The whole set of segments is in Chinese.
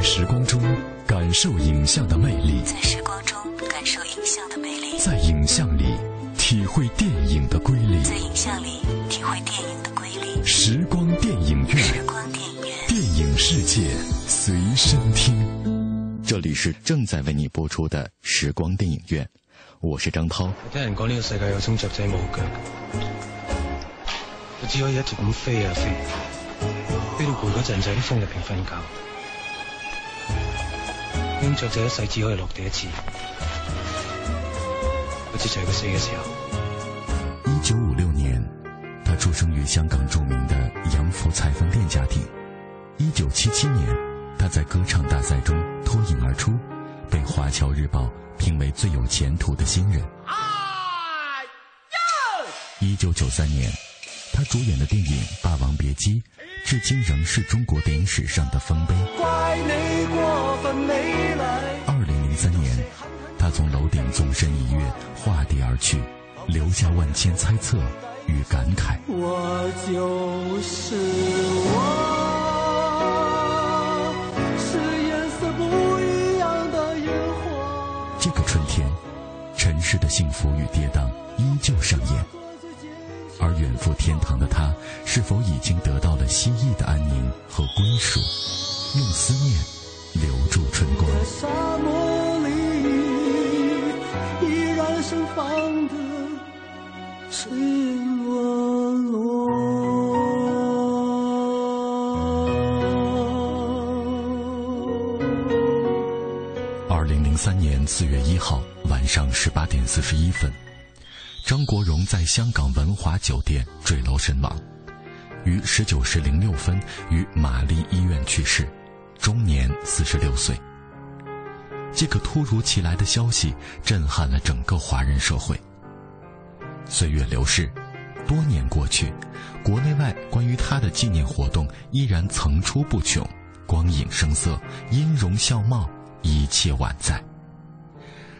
在时光中感受影像的魅力，在时光中感受影像的魅力，在影像里体会电影的瑰丽，在影像里体会电影的瑰丽。时光电影院，时光电影院，电影世界随身听。这里是正在为你播出的时光电影院，我是张涛。聽人讲呢個世界有種雀仔冇腳，佢只可以一直咁飛啊飛，飛到攰嗰陣就喺啲風入邊瞓覺。呢種雀仔一世只可以落地一次，好似就係佢死嘅時候。一九五六年，他出生于香港著名的洋服裁缝店家庭。一九七七年，他在歌唱大赛中脱颖而出，被《华侨日报》评为最有前途的新人。一九九三年，他主演的电影《霸王别姬》，至今仍是中国电影史上的丰碑。二零零三年，他从楼顶纵身一跃，化地而去，留下万千猜测与感慨。我就是我，是颜色不一样的烟火。这个春天，尘世的幸福与跌宕依旧上演，而远赴天堂的他，是否已经得到了蜥蜴的安宁和归属？用思念留住春光。沙漠里依然盛放的赤裸裸。二零零三年四月一号晚上十八点四十一分，张国荣在香港文华酒店坠楼身亡，于十九时零六分于玛丽医院去世，终年四十六岁。这个突如其来的消息震撼了整个华人社会。岁月流逝，多年过去，国内外关于他的纪念活动依然层出不穷，光影声色，音容笑貌，一切宛在。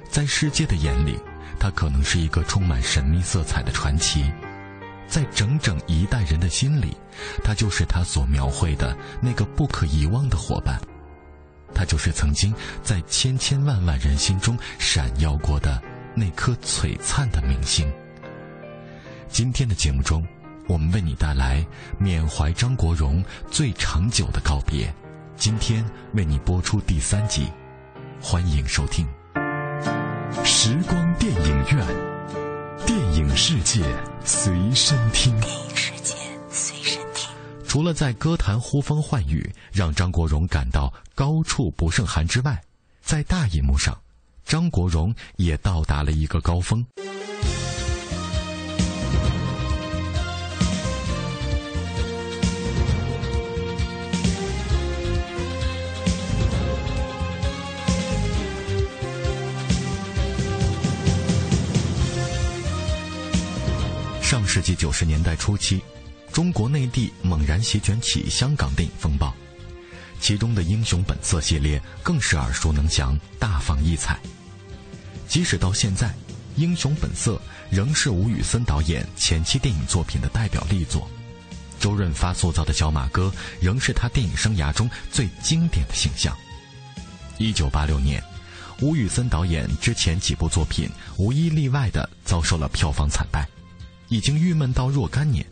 在世界的眼里，他可能是一个充满神秘色彩的传奇；在整整一代人的心里，他就是他所描绘的那个不可遗忘的伙伴。他就是曾经在千千万万人心中闪耀过的那颗璀璨的明星。今天的节目中，我们为你带来缅怀张国荣最长久的告别。今天为你播出第三集，欢迎收听。时光电影院，电影世界随身听。电影世界随身。除了在歌坛呼风唤雨，让张国荣感到高处不胜寒之外，在大荧幕上，张国荣也到达了一个高峰。上世纪九十年代初期，中国内地猛然席卷起香港电影风暴，其中的《英雄本色》系列更是耳熟能详、大放异彩。即使到现在，《英雄本色》仍是吴宇森导演前期电影作品的代表力作，周润发塑造的小马哥仍是他电影生涯中最经典的形象。一九八六年，吴宇森导演之前几部作品无一例外地遭受了票房惨败。已经郁闷到若干年，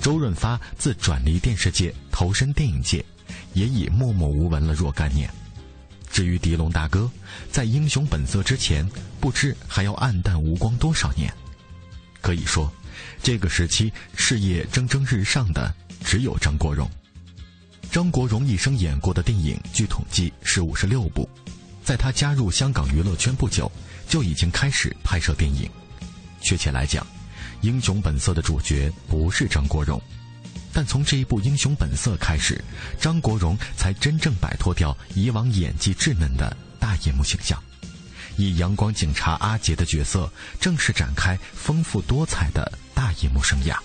周润发自转离电视界投身电影界，也已默默无闻了若干年。至于狄龙大哥，在《英雄本色》之前，不知还要黯淡无光多少年。可以说，这个时期事业蒸蒸日上的只有张国荣。张国荣一生演过的电影，据统计是五十六部。在他加入香港娱乐圈不久，就已经开始拍摄电影。确切来讲，《英雄本色》的主角不是张国荣，但从这一部《英雄本色》开始，张国荣才真正摆脱掉以往演技稚嫩的大荧幕形象，以阳光警察阿杰的角色正式展开丰富多彩的大荧幕生涯。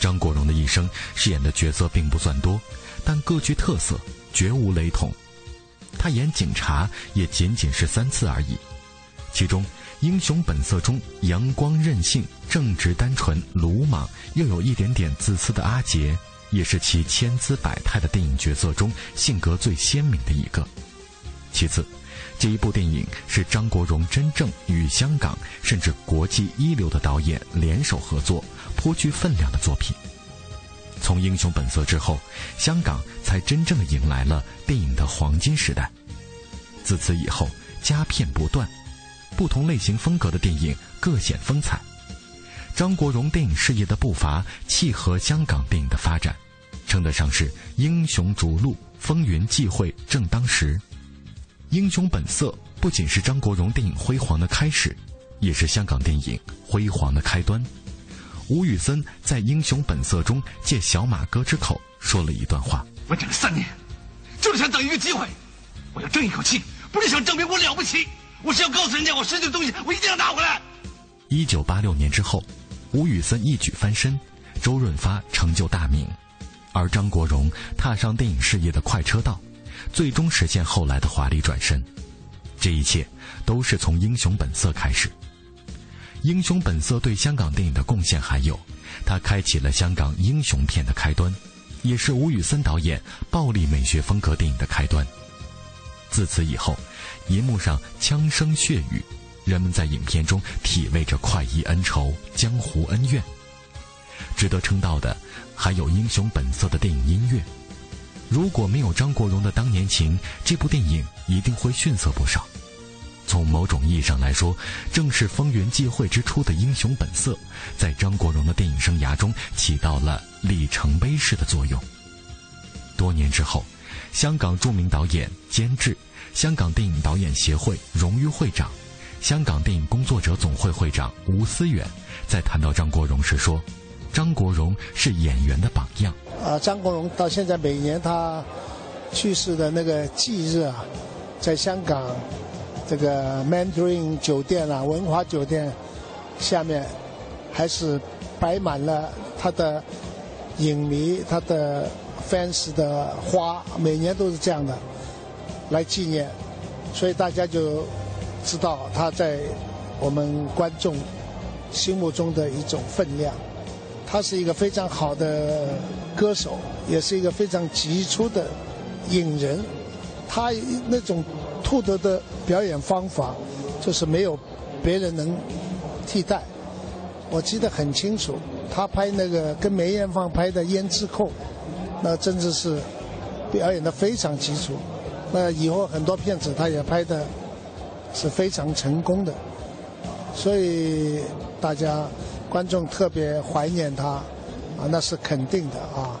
张国荣的一生饰演的角色并不算多，但各具特色，绝无雷同。他演警察也仅仅是三次而已，其中。《英雄本色》中阳光任性、正直单纯、鲁莽又有一点点自私的阿杰，也是其千姿百态的电影角色中性格最鲜明的一个。其次，这一部电影是张国荣真正与香港甚至国际一流的导演联手合作、颇具分量的作品。从《英雄本色》之后，香港才真正的迎来了电影的黄金时代。自此以后，佳片不断，不同类型风格的电影各显风采。张国荣电影事业的步伐契合香港电影的发展，称得上是英雄逐鹿、风云际会正当时。《英雄本色》不仅是张国荣电影辉煌的开始，也是香港电影辉煌的开端。吴宇森在《英雄本色》中借小马哥之口说了一段话：“我等了三年，就是想等一个机会，我要争一口气，不是想证明我了不起，我是要告诉人家我失去的东西，我一定要拿回来。”一九八六年之后。吴宇森一举翻身，周润发成就大名，而张国荣踏上电影事业的快车道，最终实现后来的华丽转身。这一切都是从《英雄本色》开始。《英雄本色》对香港电影的贡献还有，它开启了香港英雄片的开端，也是吴宇森导演暴力美学风格电影的开端。自此以后，银幕上枪声血雨。人们在影片中体味着快意恩仇、江湖恩怨。值得称道的，还有《英雄本色》的电影音乐。如果没有张国荣的《当年情》，这部电影一定会逊色不少。从某种意义上来说，正是风云际会之初的《英雄本色》，在张国荣的电影生涯中起到了里程碑式的作用。多年之后，香港著名导演、监制、香港电影导演协会荣誉会长。香港电影工作者总会会长吴思远在谈到张国荣时说：“张国荣是演员的榜样。”啊，张国荣到现在每年他去世的那个忌日啊，在香港这个 Mandarin 酒店啊，文华酒店下面还是摆满了他的影迷、他的 fans 的花，每年都是这样的来纪念，所以大家就。知道他在我们观众心目中的一种分量。他是一个非常好的歌手，也是一个非常杰出的影人。他那种兔德的表演方法，就是没有别人能替代。我记得很清楚，他拍那个跟梅艳芳拍的《胭脂扣》，那真的是表演的非常基础。那以后很多片子他也拍的。是非常成功的，所以大家观众特别怀念他，啊，那是肯定的啊。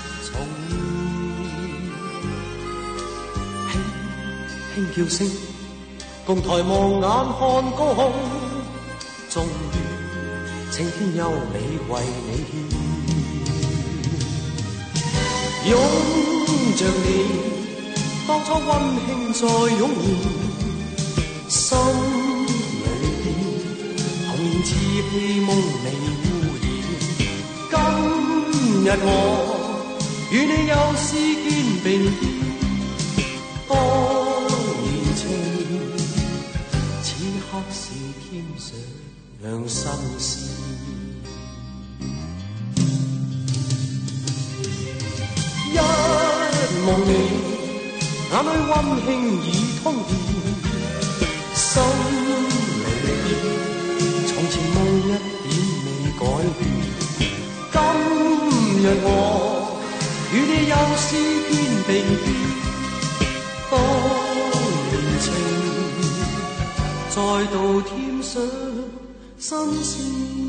重，轻轻叫声，共抬望眼看高空，终于青天优美为你献，拥着你，当初温馨再涌现，心里边童年稚气梦未污染。今日我与你又是肩并肩，当年情，此刻是添上两心事。一望你，眼里温馨已通电，心里边从前梦一点未改变。今日我与你又是肩并肩，当年情，再度添上新鲜。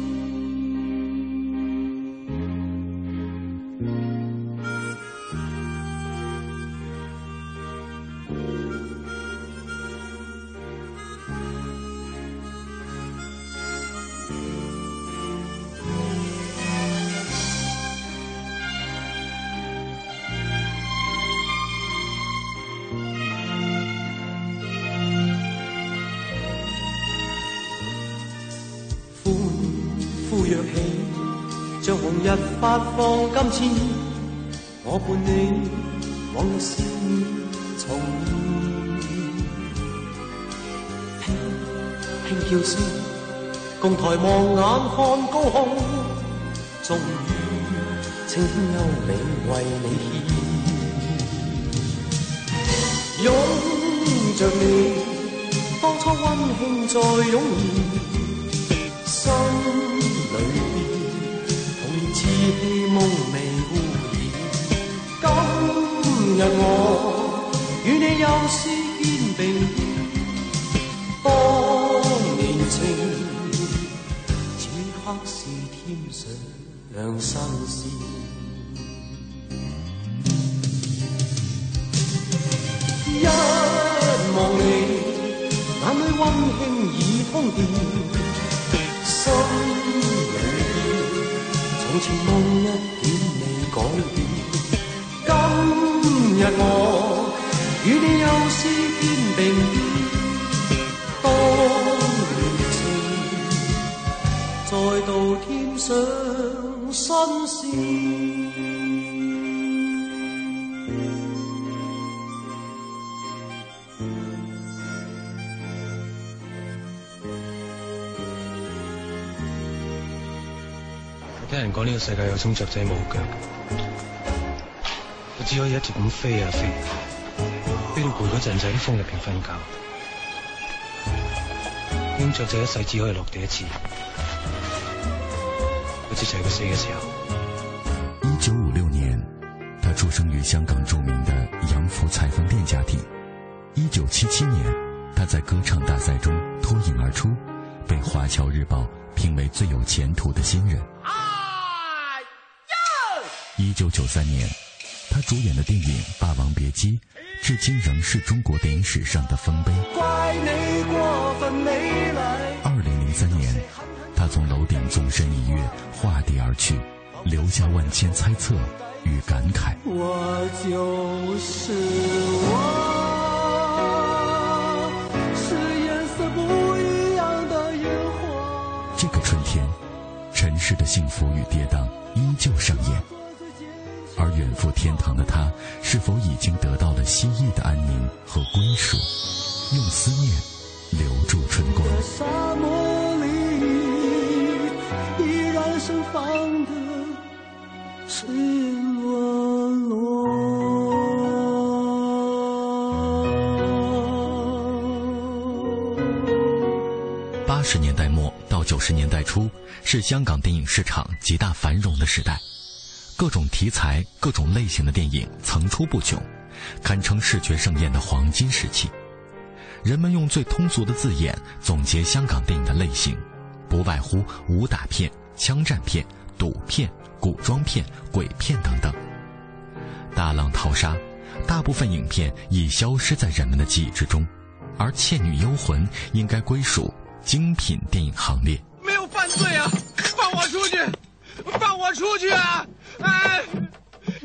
像红日发放金箭，我伴你往日笑面重现，轻轻叫声，共抬望眼看高空，终于青天优美为你献，拥着你，当初温馨再涌现。童年稚气梦未污染。今日我与你又是肩并肩，当年情，此刻是添上新鲜。再度添上新鲜。聽人講呢個世界有種雀仔冇腳，我只可以一直咁飛啊飛，飛到攰嗰陣就喺啲風入边瞓覺。呢種雀仔一世只可以落地一次，一九五六年，他出生于香港著名的洋服裁缝店家庭。一九七七年，他在歌唱大赛中脱颖而出，被《华侨日报》评为最有前途的新人。一九九三年，他主演的电影《霸王别姬》，至今仍是中国电影史上的丰碑。怪你过分美丽。二零零三年，他从楼顶纵身一跃，化地而去，留下万千猜测与感慨。我就是我，是颜色不一样的烟火。这个春天，尘世的幸福与跌宕依旧上演。而远赴天堂的他，是否已经得到了蜥蜴的安宁和归属？用思念留住春光。沙漠里依然盛放的赤裸裸。八十年代末到九十年代初，是香港电影市场极大繁荣的时代，各种题材、各种类型的电影层出不穷，堪称视觉盛宴的黄金时期。人们用最通俗的字眼总结香港电影的类型，不外乎武打片、枪战片、赌片、古装片、鬼片等等。大浪淘沙，大部分影片已消失在人们的记忆之中，而《倩女幽魂》应该归属精品电影行列。没有犯罪啊！放我出去！放我出去啊！哎，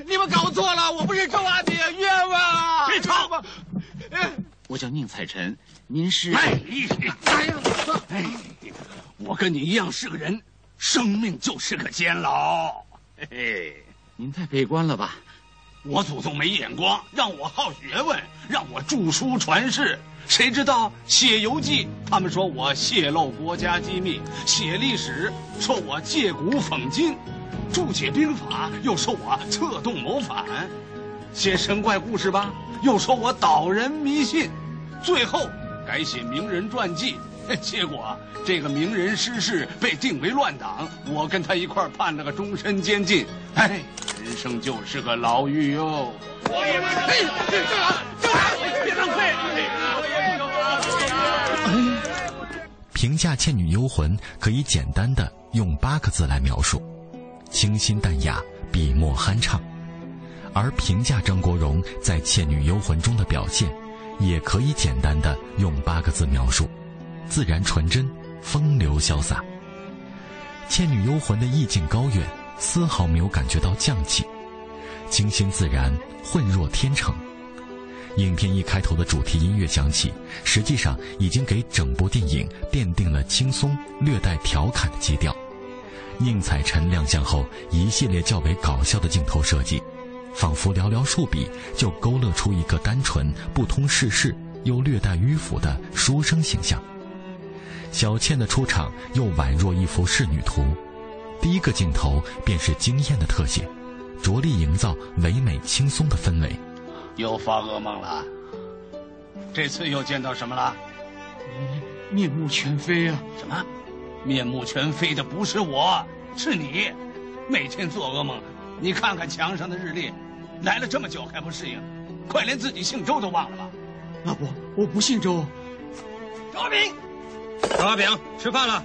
你们搞错了，我不是周阿姐，冤枉啊！别吵！哎我叫宁采臣，您是？哎哎呀！哎，我跟你一样是个人，生命就是个监牢。嘿嘿，您太悲观了吧？我祖宗没眼光，让我好学问，让我著书传世。谁知道写游记，他们说我泄露国家机密；写历史，说我借古讽今；注解兵法，又说我策动谋反；写神怪故事吧，又说我导人迷信；最后改写名人传记。结果这个名人失势，被定为乱党，我跟他一块判了个终身监禁。哎，人生就是个牢狱哟。哎，这个这个，别浪费！评价《倩女幽魂》可以简单的用八个字来描述：清新淡雅，笔墨酣畅。而评价张国荣在《倩女幽魂》中的表现，也可以简单的用八个字描述：自然纯真，风流潇洒。《倩女幽魂》的意境高远，丝毫没有感觉到降气，清新自然，浑若天成。影片一开头的主题音乐响起，实际上已经给整部电影奠定了轻松、略带调侃的基调。宁采臣亮相后，一系列较为搞笑的镜头设计，仿佛寥寥数笔就勾勒出一个单纯、不通世事又略带迂腐的书生形象。小倩的出场又宛若一幅仕女图，第一个镜头便是惊艳的特写，着力营造唯美轻松的氛围。又发噩梦了？这次又见到什么了？面目全非啊！什么？面目全非的不是我，是你。每天做噩梦，你看看墙上的日历，来了这么久还不适应，快连自己姓周都忘了吧？老伯，我不姓周。周阿炳，周阿炳，吃饭了。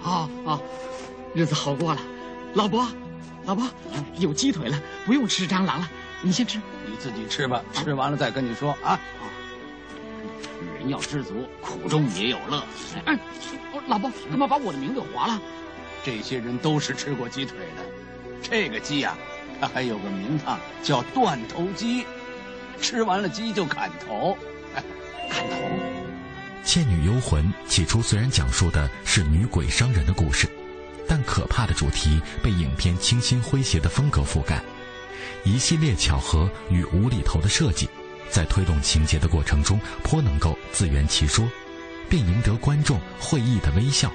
好好，日子好过了。老伯，老伯，有鸡腿了，不用吃蟑螂了。你先吃，你自己吃吧，吃完了再跟你说啊。人要知足，苦中也有乐。哎，老伯，干嘛把我的名字划了？这些人都是吃过鸡腿的。这个鸡呀，它还有个名堂叫断头鸡，吃完了鸡就砍头。砍头。《倩女幽魂》起初虽然讲述的是女鬼伤人的故事，但可怕的主题被影片清新诙谐的风格覆盖。一系列巧合与无厘头的设计，在推动情节的过程中颇能够自圆其说，并赢得观众会意的微笑。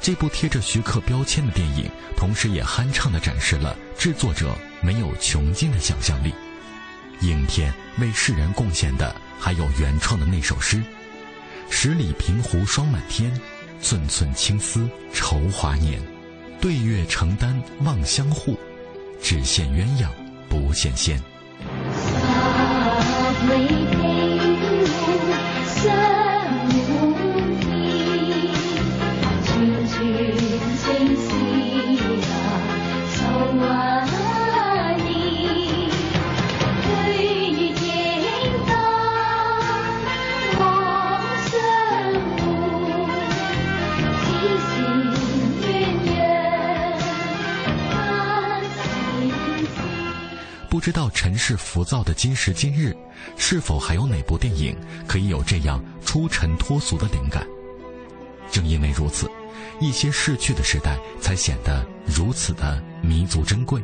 这部贴着徐克标签的电影，同时也酣畅地展示了制作者没有穷尽的想象力。影片为世人贡献的还有原创的那首诗：“十里平湖霜满天，寸寸青丝愁华年。对月承担望相护。”只羡鸳鸯不羡仙。不知道尘世浮躁的今时今日，是否还有哪部电影可以有这样出尘脱俗的灵感？正因为如此，一些逝去的时代才显得如此的弥足珍贵。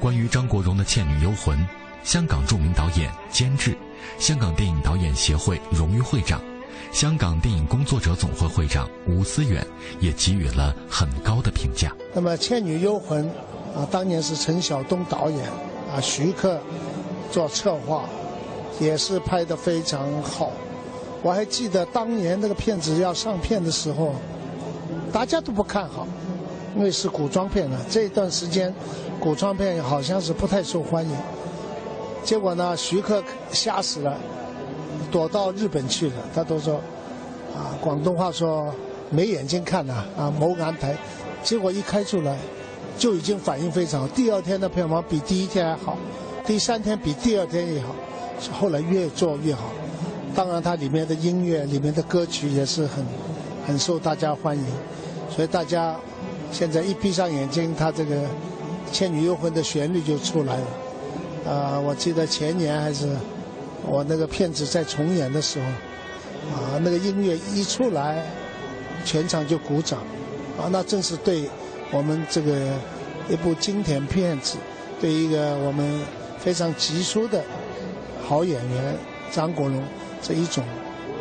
关于张国荣的《倩女幽魂》，香港著名导演、监制，香港电影导演协会荣誉会长，香港电影工作者总会会长吴思远也给予了很高的评价。那么，《倩女幽魂》。啊，当年是陈晓东导演，啊，徐克做策划，也是拍得非常好。我还记得当年那个片子要上片的时候，大家都不看好，因为是古装片呢。这段时间，古装片好像是不太受欢迎。结果呢，徐克吓死了，躲到日本去了。他都说，啊，广东话说没眼睛看呐，啊，谋安排。结果一开出来。就已经反应非常好，第二天的票房比第一天还好，第三天比第二天也好，后来越做越好。当然，它里面的音乐、里面的歌曲也是很很受大家欢迎，所以大家现在一闭上眼睛，它这个《倩女幽魂》的旋律就出来了。啊，我记得前年还是我那个片子在重演的时候，啊，那个音乐一出来，全场就鼓掌，啊，那正是对。我们这个一部经典片子，对一个我们非常杰出的好演员张国荣这一种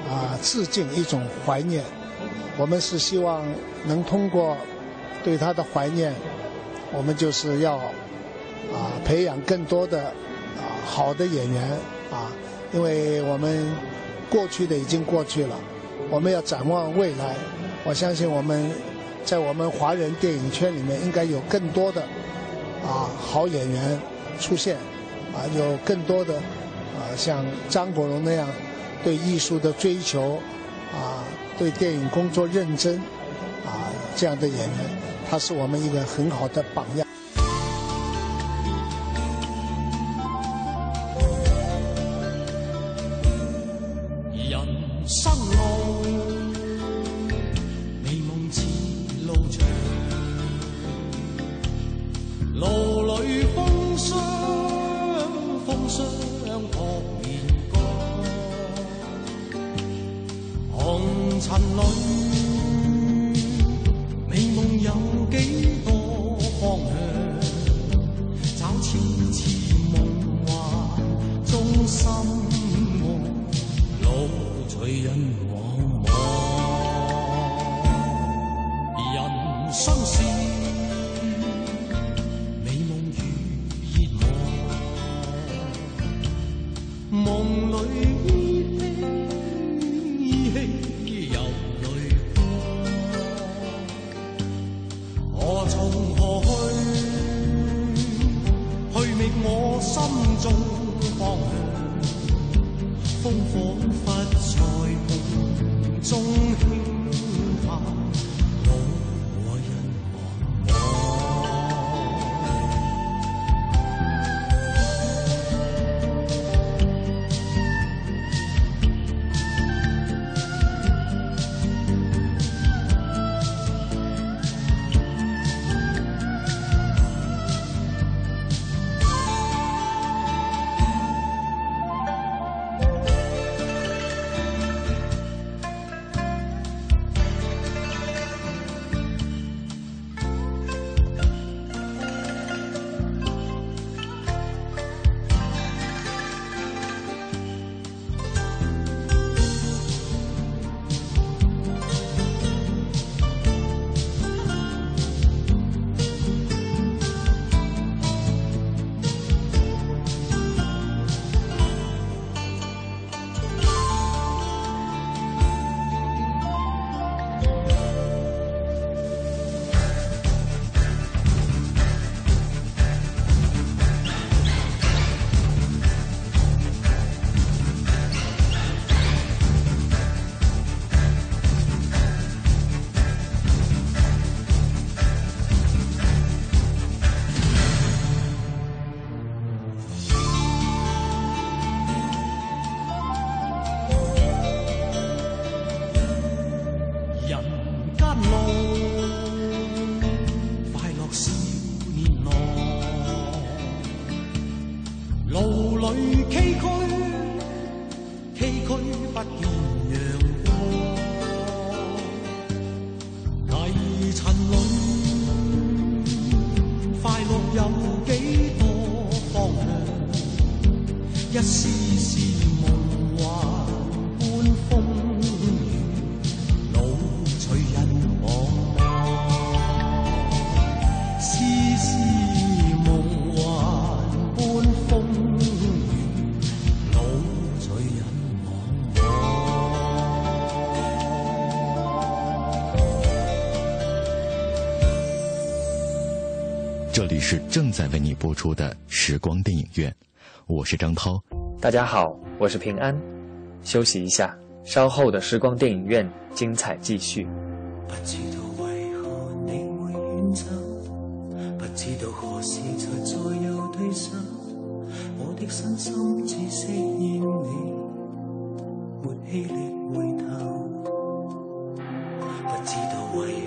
啊致敬，一种怀念。我们是希望能通过对他的怀念，我们就是要啊培养更多的啊好的演员啊，因为我们过去的已经过去了，我们要展望未来。我相信我们。在我们华人电影圈里面，应该有更多的啊好演员出现，啊，有更多的啊，像张国荣那样对艺术的追求啊，对电影工作认真啊这样的演员，他是我们一个很好的榜样。Sắc 这里是正在为你播出的时光电影院，我是张涛。大家好，我是平安。休息一下，稍后的时光电影院精彩继续。不知道为何你会远走，不知道何时才再有对手。我的身心只适应你，没气力回头。不知道为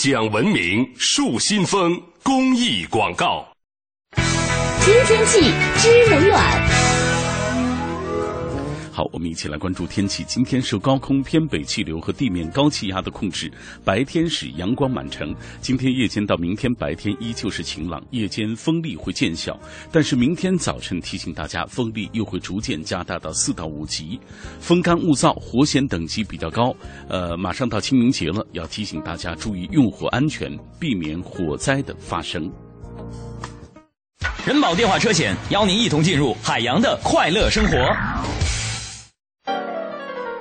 讲文明树新风公益广告。听天气知冷暖。好，我们一起来关注天气。今天受高空偏北气流和地面高气压的控制，白天是阳光满城。今天夜间到明天白天依旧是晴朗，夜间风力会渐小。但是明天早晨提醒大家，风力又会逐渐加大到四到五级，风干物燥，火险等级比较高。呃，马上到清明节了，要提醒大家注意用火安全，避免火灾的发生。人保电话车险邀您一同进入海洋的快乐生活。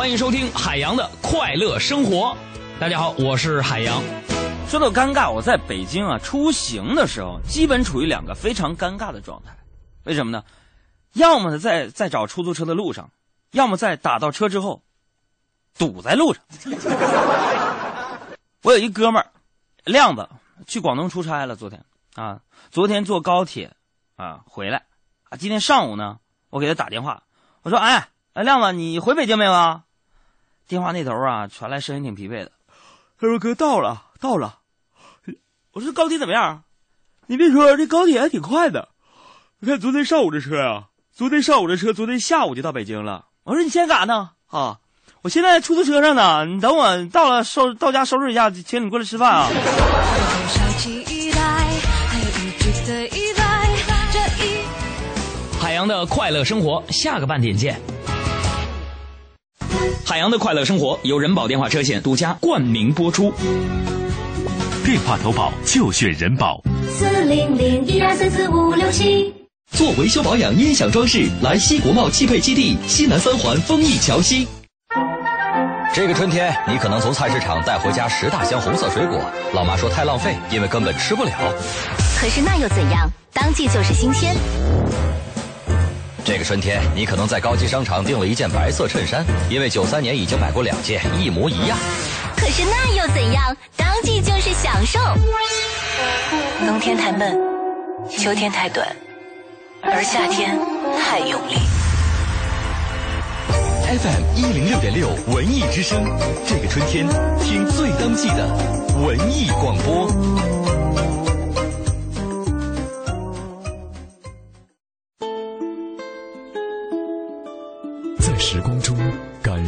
欢迎收听海洋的快乐生活。大家好，我是海洋。说到尴尬，我在北京啊出行的时候，基本处于两个非常尴尬的状态。为什么呢？要么在在找出租车的路上，要么在打到车之后堵在路上。我有一哥们儿亮子去广东出差了，昨天啊，昨天坐高铁啊回来啊，今天上午呢，我给他打电话，我说哎。哎，亮子，你回北京没有啊？电话那头啊，传来声音挺疲惫的。他说：“哥，到了，到了。”我说：“高铁怎么样？”你别说，这高铁还挺快的。你看昨天上午这车啊，昨天上午这车，昨天下午就到北京了。我说：“你现在干啥呢？”啊，我现在出租车上呢。你等我到了收到家收拾一下，请你过来吃饭啊。海洋的快乐生活，下个半点见。海洋的快乐生活由人保电话车险独家冠名播出。电话投保就选人保。四零零一二三四五六七。做维修保养、音响装饰，来西国贸汽配基地西南三环丰益桥西。这个春天，你可能从菜市场带回家十大箱红色水果，老妈说太浪费，因为根本吃不了。可是那又怎样？当季就是新鲜。这个春天，你可能在高级商场订了一件白色衬衫，因为九三年已经买过两件，一模一样。可是那又怎样？当季就是享受。冬天太闷，秋天太短，而夏天太用力。FM 一零六点六文艺之声，这个春天听最当季的文艺广播。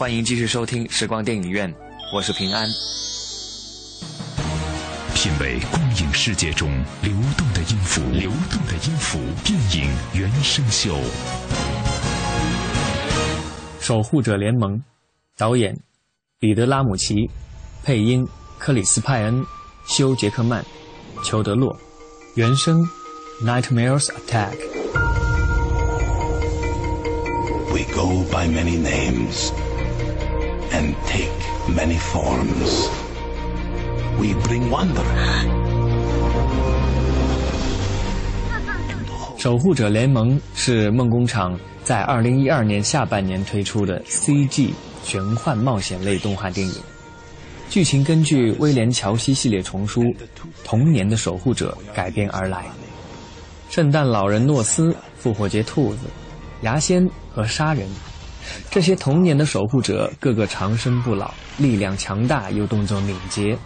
欢迎继续收听时光电影院，我是平安。品味光影世界中流动的音符，流动的音符，电影原声秀。守护者联盟，导演彼得拉姆齐，配音克里斯派恩、休杰克曼，裘德洛，原声《Nightmares Attack》。We go by many names and take many forms. We bring wonder. 守护者联盟是梦工厂在二零一二年下半年推出的 CG 玄幻冒险类动画电影，剧情根据威廉·乔西系列丛书《童年的守护者》改编而来。圣诞老人诺斯、复活节兔子、牙仙和杀人，这些童年的守护者个个长生不老，力量强大又动作敏捷。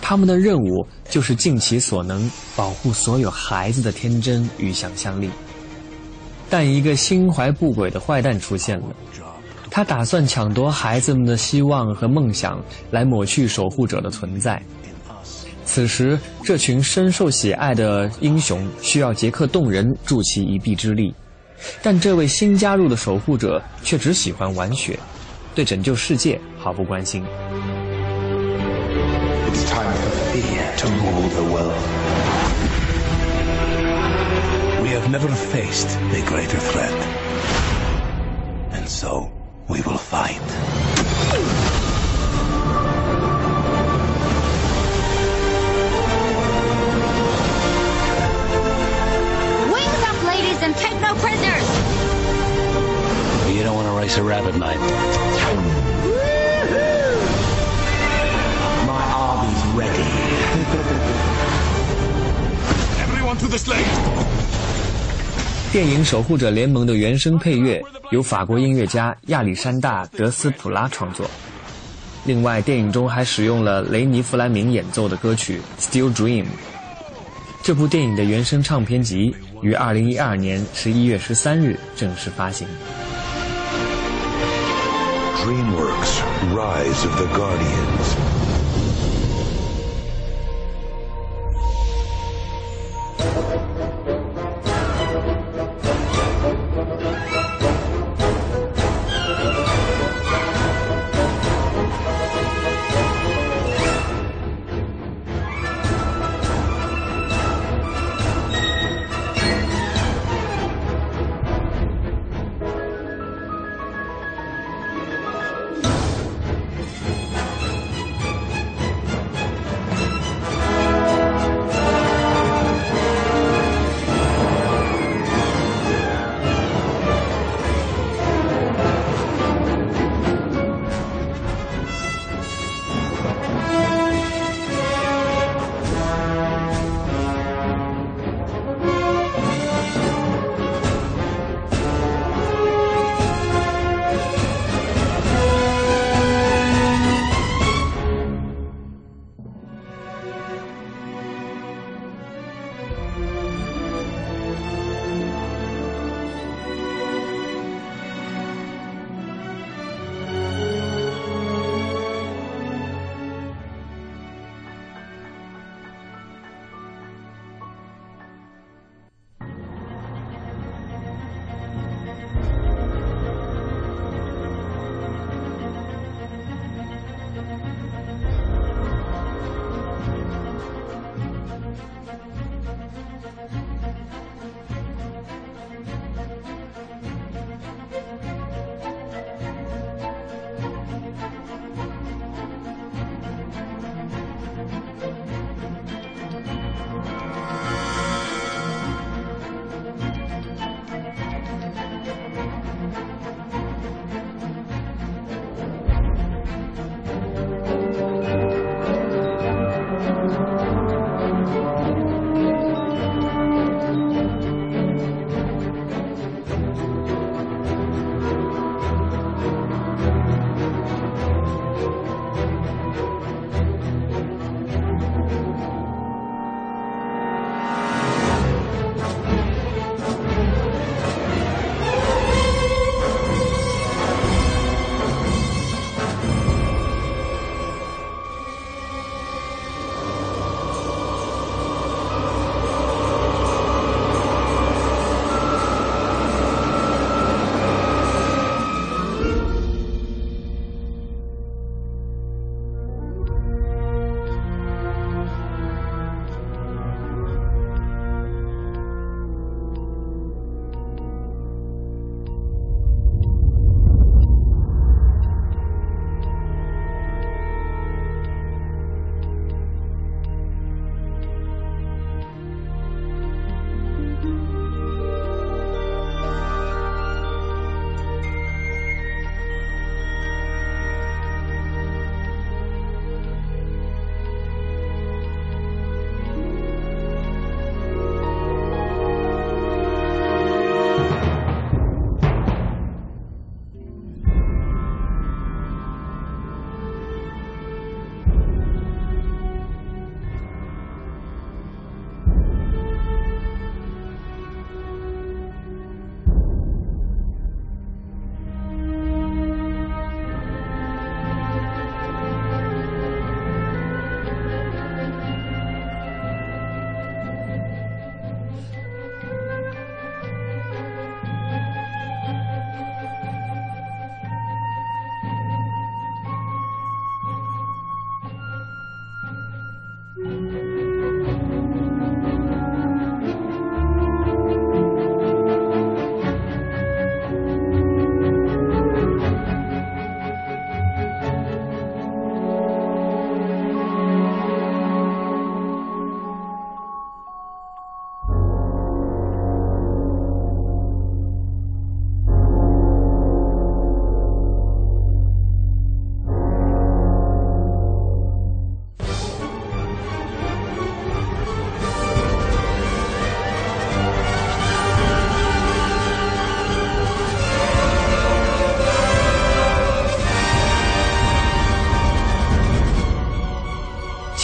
他们的任务就是尽其所能保护所有孩子的天真与想象力。但一个心怀不轨的坏蛋出现了，他打算抢夺孩子们的希望和梦想，来抹去守护者的存在。此时，这群深受喜爱的英雄需要杰克动人助其一臂之力，但这位新加入的守护者却只喜欢玩雪，对拯救世界毫不关心。It's time for fear to rule the world. We have never faced a greater threat. And so we will fight. A rabbit, mate. My army's ready. Everyone to the sleigh. 电影《守护者联盟》的原声配乐由法国音乐家亚历山大·德斯普拉创作。另外，电影中还使用了雷尼·弗莱明演奏的歌曲《Still Dream》。这部电影的原声唱片集于二零一二年十一月十三日正式发行。DreamWorks Rise of the Guardians.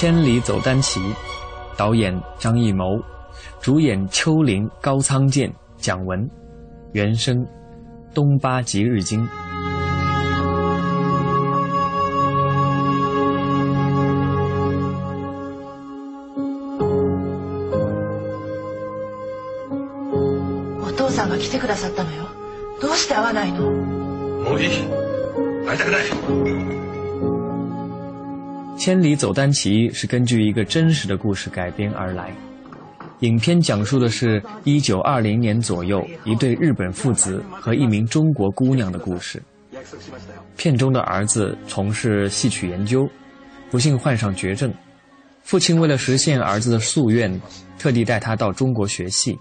千里走单骑，导演张艺谋，主演邱林、高仓健、蒋文，原声《东巴吉日经》。お父さんが来てくださったのよどうして会わないのもういい会いたくない 千里走单骑是根据一个真实的故事改编而来。影片讲述的是一九二零年左右一对日本父子和一名中国姑娘的故事。片中的儿子从事戏曲研究，不幸患上绝症，父亲为了实现儿子的夙愿，特地带他到中国学戏。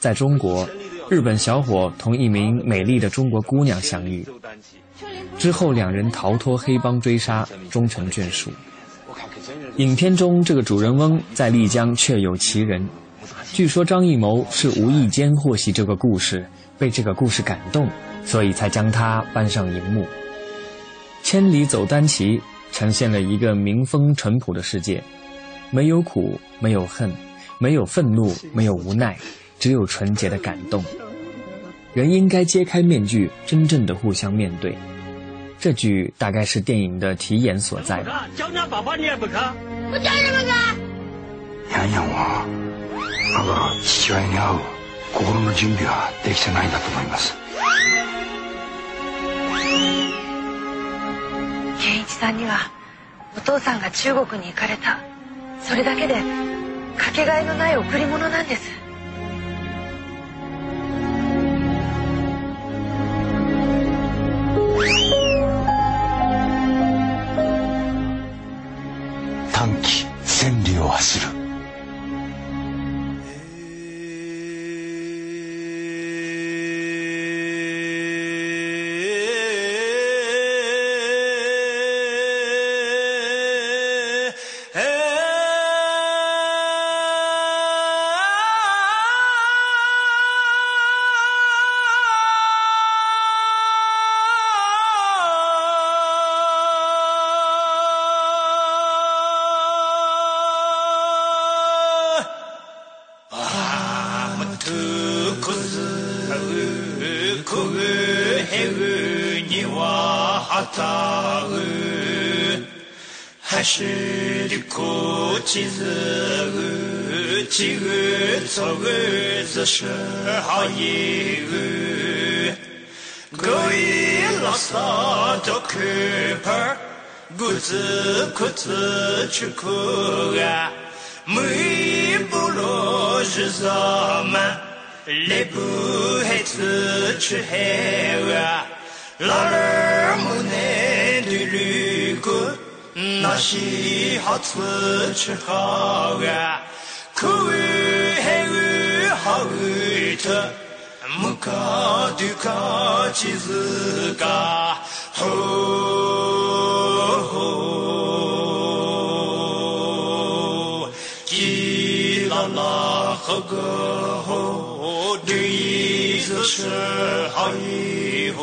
在中国，日本小伙同一名美丽的中国姑娘相遇。之后，两人逃脱黑帮追杀，终成眷属。影片中，这个主人翁在丽江确有其人。据说张艺谋是无意间获悉这个故事，被这个故事感动，所以才将它搬上荧幕。《千里走单骑》呈现了一个民风淳朴的世界，没有苦，没有恨，没有愤怒，没有无奈，只有纯洁的感动。人应该揭开面具，真正的互相面对。这句大概是电影的题眼所在吧。叫你爸爸你也不看，我叫什么看？ヤンヤンはまだ父親に会う心の準備はできてないんだと思います健一さんにはお父さんが中国に行かれたそれだけでかけがえのない贈り物なんですこちずぐちぐそぐず是好一个狗一拉萨就去拍裤子裤子去裤啊每不落日咱们来不黑子去黑啊 那些好吃吃好啊，口味还味好味的，木卡的卡起自家吼吼，叽啦啦喝个吼，对一子是好以后。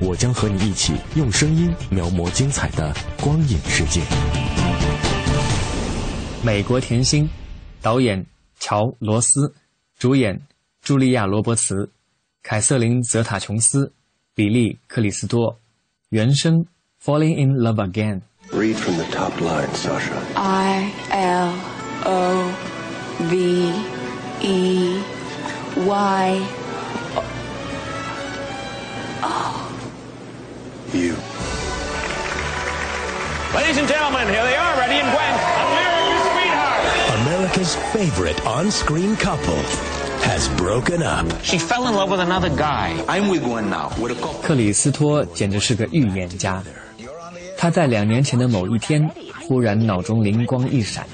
我将和你一起用声音描摹精彩的光影世界。美国甜心，导演乔·罗斯，主演茱莉亚·罗伯茨、凯瑟琳·泽塔琼斯、比利·克里斯多，原声《Falling in Love Again》。Read from the top line, Sasha. I L O V E Y You. Ladies and gentlemen, here they are, Ready and Gwen, America's sweetheart. America's favorite on-screen couple has broken up. She fell in love with another guy. I'm with Gwen now. 克里斯托简直是个预言家。他在两年前的某一天，忽然脑中灵光一闪：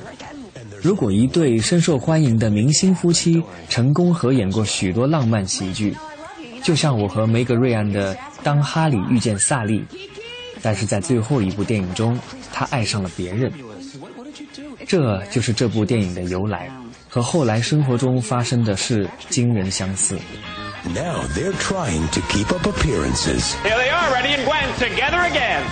如果一对深受欢迎的明星夫妻成功合演过许多浪漫喜剧，就像我和梅格瑞安的《当哈里遇见萨利》。但是在最后一部电影中，他爱上了别人。这就是这部电影的由来，和后来生活中发生的事惊人相似。 Now they're trying to keep up appearances, Here they are, Reddy and Gwen, together again.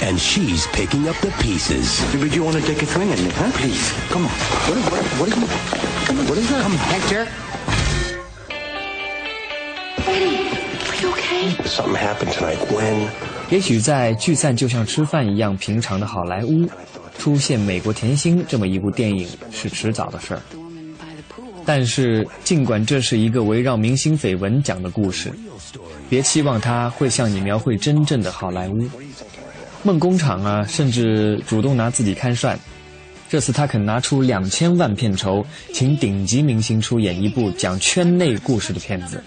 and she's picking up the pieces. But you want to take a swing at me, huh? Please, come on. What, what, what is it? Come on, what is that? Come on, Hector. Eddie, are you okay? Something happened tonight, Gwen. 也许在聚散就像吃饭一样平常的好莱坞，出现《美国甜心》这么一部电影是迟早的事儿。但是，尽管这是一个围绕明星绯闻讲的故事，别期望它会向你描绘真正的好莱坞。梦工厂啊，甚至主动拿自己看涮。这次他肯拿出两千万片酬，请顶级明星出演一部讲圈内故事的片子。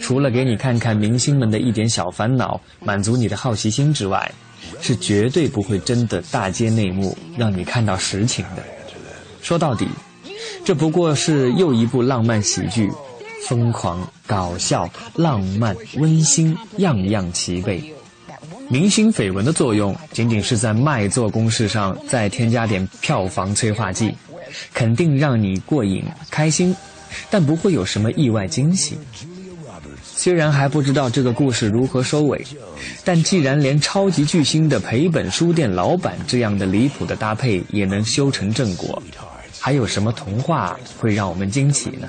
除了给你看看明星们的一点小烦恼，满足你的好奇心之外，是绝对不会真的大揭内幕，让你看到实情的。说到底，这不过是又一部浪漫喜剧，疯狂、搞笑、浪漫、温馨，样样齐备。明星绯闻的作用，仅仅是在卖座公式上再添加点票房催化剂，肯定让你过瘾开心，但不会有什么意外惊喜。虽然还不知道这个故事如何收尾，但既然连超级巨星的赔本书店老板这样的离谱的搭配也能修成正果，还有什么童话会让我们惊奇呢？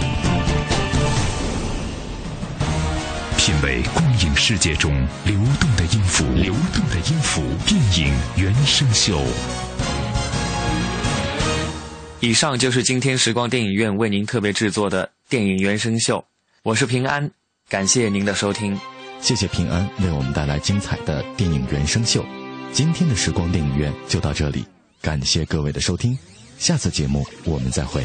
为光影世界中流动的音符，流动的音符，电影原声秀。以上就是今天时光电影院为您特别制作的电影原声秀，我是平安，感谢您的收听，谢谢平安为我们带来精彩的电影原声秀。今天的时光电影院就到这里，感谢各位的收听，下次节目我们再会。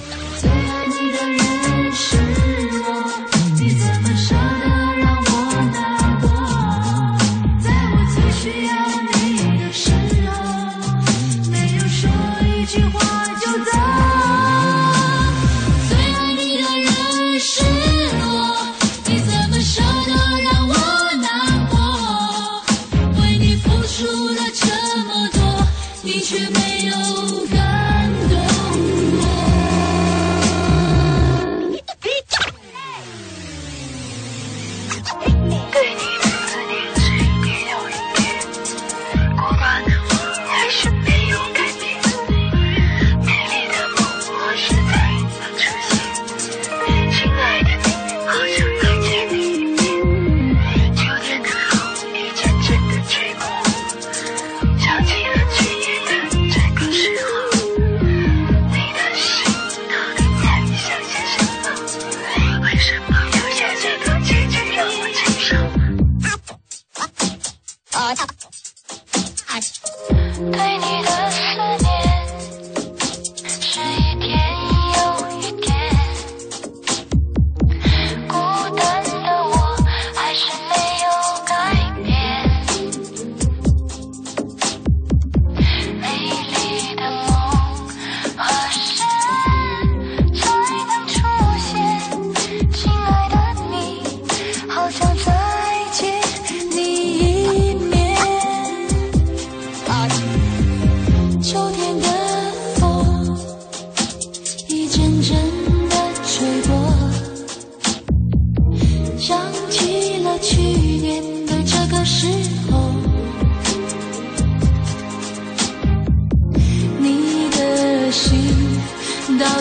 一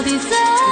到底